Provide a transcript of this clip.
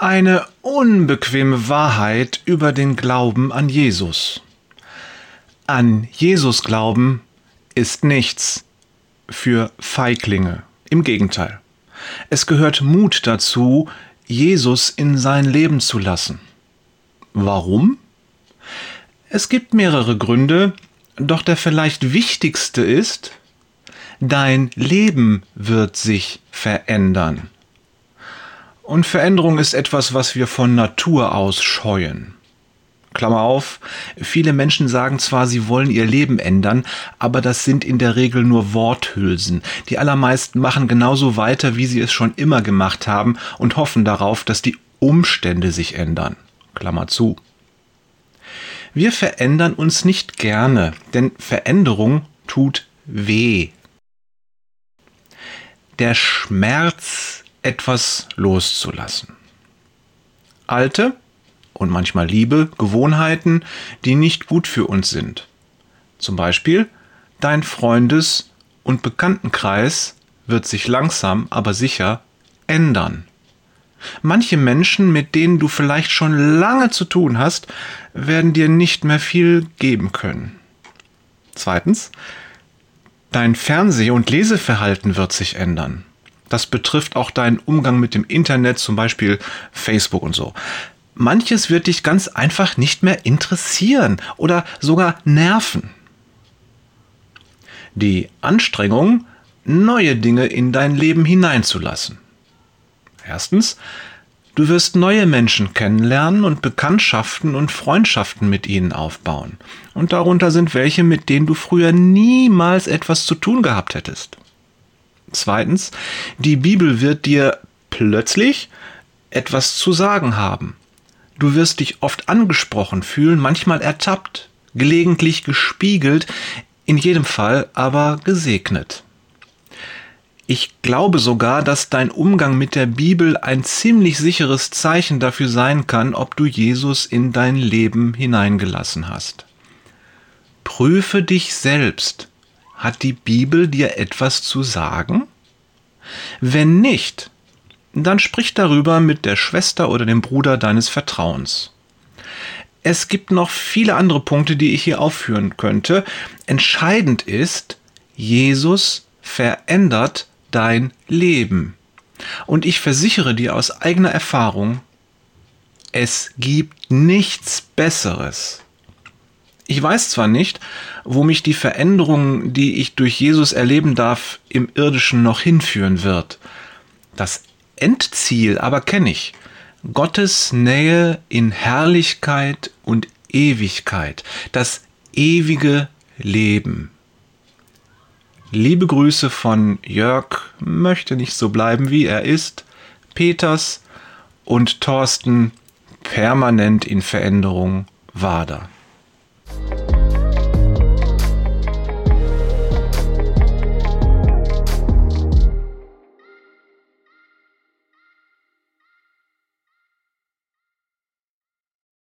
Eine unbequeme Wahrheit über den Glauben an Jesus. An Jesus glauben ist nichts für Feiglinge. Im Gegenteil. Es gehört Mut dazu, Jesus in sein Leben zu lassen. Warum? Es gibt mehrere Gründe, doch der vielleicht wichtigste ist, dein Leben wird sich verändern. Und Veränderung ist etwas, was wir von Natur aus scheuen. Klammer auf, viele Menschen sagen zwar, sie wollen ihr Leben ändern, aber das sind in der Regel nur Worthülsen. Die allermeisten machen genauso weiter, wie sie es schon immer gemacht haben und hoffen darauf, dass die Umstände sich ändern. Klammer zu. Wir verändern uns nicht gerne, denn Veränderung tut weh. Der Schmerz, etwas loszulassen. Alte und manchmal liebe Gewohnheiten, die nicht gut für uns sind. Zum Beispiel, dein Freundes- und Bekanntenkreis wird sich langsam, aber sicher ändern. Manche Menschen, mit denen du vielleicht schon lange zu tun hast, werden dir nicht mehr viel geben können. Zweitens, dein Fernseh- und Leseverhalten wird sich ändern. Das betrifft auch deinen Umgang mit dem Internet, zum Beispiel Facebook und so. Manches wird dich ganz einfach nicht mehr interessieren oder sogar nerven. Die Anstrengung, neue Dinge in dein Leben hineinzulassen. Erstens, du wirst neue Menschen kennenlernen und Bekanntschaften und Freundschaften mit ihnen aufbauen. Und darunter sind welche, mit denen du früher niemals etwas zu tun gehabt hättest. Zweitens, die Bibel wird dir plötzlich etwas zu sagen haben. Du wirst dich oft angesprochen fühlen, manchmal ertappt, gelegentlich gespiegelt, in jedem Fall aber gesegnet. Ich glaube sogar, dass dein Umgang mit der Bibel ein ziemlich sicheres Zeichen dafür sein kann, ob du Jesus in dein Leben hineingelassen hast. Prüfe dich selbst. Hat die Bibel dir etwas zu sagen? Wenn nicht, dann sprich darüber mit der Schwester oder dem Bruder deines Vertrauens. Es gibt noch viele andere Punkte, die ich hier aufführen könnte. Entscheidend ist, Jesus verändert dein Leben. Und ich versichere dir aus eigener Erfahrung, es gibt nichts Besseres. Ich weiß zwar nicht, wo mich die Veränderung, die ich durch Jesus erleben darf, im irdischen noch hinführen wird. Das Endziel aber kenne ich. Gottes Nähe in Herrlichkeit und Ewigkeit, das ewige Leben. Liebe Grüße von Jörg, möchte nicht so bleiben wie er ist, Peters und Thorsten, permanent in Veränderung, Wader.